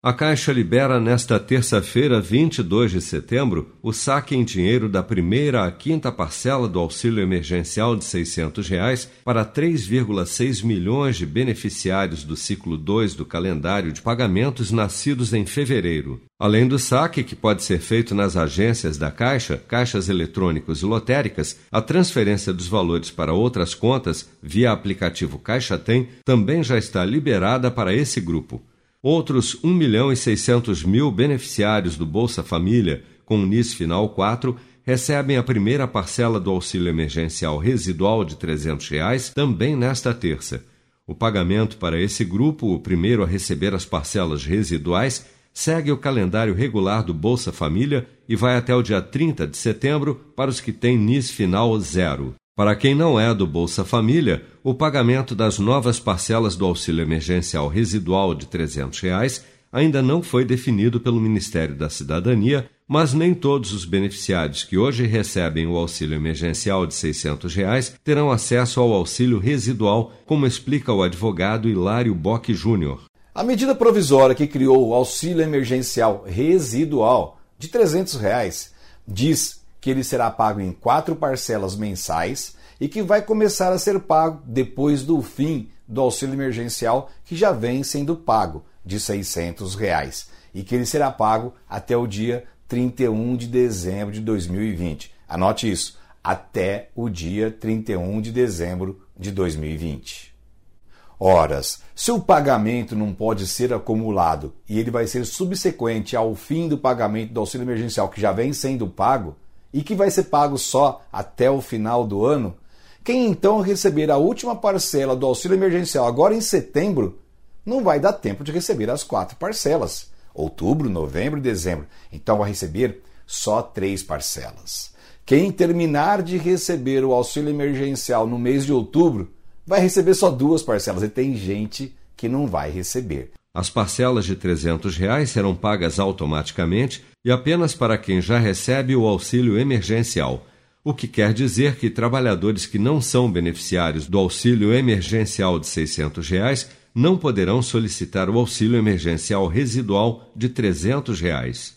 A Caixa libera nesta terça-feira, 22 de setembro, o saque em dinheiro da primeira à quinta parcela do auxílio emergencial de 600 reais para 3,6 milhões de beneficiários do ciclo 2 do calendário de pagamentos nascidos em fevereiro. Além do saque, que pode ser feito nas agências da Caixa, caixas eletrônicos e lotéricas, a transferência dos valores para outras contas via aplicativo Caixa Tem também já está liberada para esse grupo. Outros 1 milhão e 600 mil beneficiários do Bolsa Família, com NIS final 4, recebem a primeira parcela do auxílio emergencial residual de 300 reais também nesta terça. O pagamento para esse grupo, o primeiro a receber as parcelas residuais, segue o calendário regular do Bolsa Família e vai até o dia 30 de setembro para os que têm NIS final zero. Para quem não é do Bolsa Família, o pagamento das novas parcelas do auxílio emergencial residual de 300 reais ainda não foi definido pelo Ministério da Cidadania, mas nem todos os beneficiários que hoje recebem o auxílio emergencial de 600 reais terão acesso ao auxílio residual, como explica o advogado Hilário Bock Júnior. A medida provisória que criou o auxílio emergencial residual de 300 reais diz que ele será pago em quatro parcelas mensais e que vai começar a ser pago depois do fim do auxílio emergencial que já vem sendo pago de 600 reais, e que ele será pago até o dia 31 de dezembro de 2020. Anote isso, até o dia 31 de dezembro de 2020. Horas, se o pagamento não pode ser acumulado e ele vai ser subsequente ao fim do pagamento do auxílio emergencial que já vem sendo pago, e que vai ser pago só até o final do ano, quem então receber a última parcela do auxílio emergencial agora em setembro, não vai dar tempo de receber as quatro parcelas. Outubro, novembro e dezembro. Então vai receber só três parcelas. Quem terminar de receber o auxílio emergencial no mês de outubro vai receber só duas parcelas. E tem gente que não vai receber. As parcelas de 300 reais serão pagas automaticamente e apenas para quem já recebe o auxílio emergencial, o que quer dizer que trabalhadores que não são beneficiários do auxílio emergencial de 600 reais não poderão solicitar o auxílio emergencial residual de 300 reais.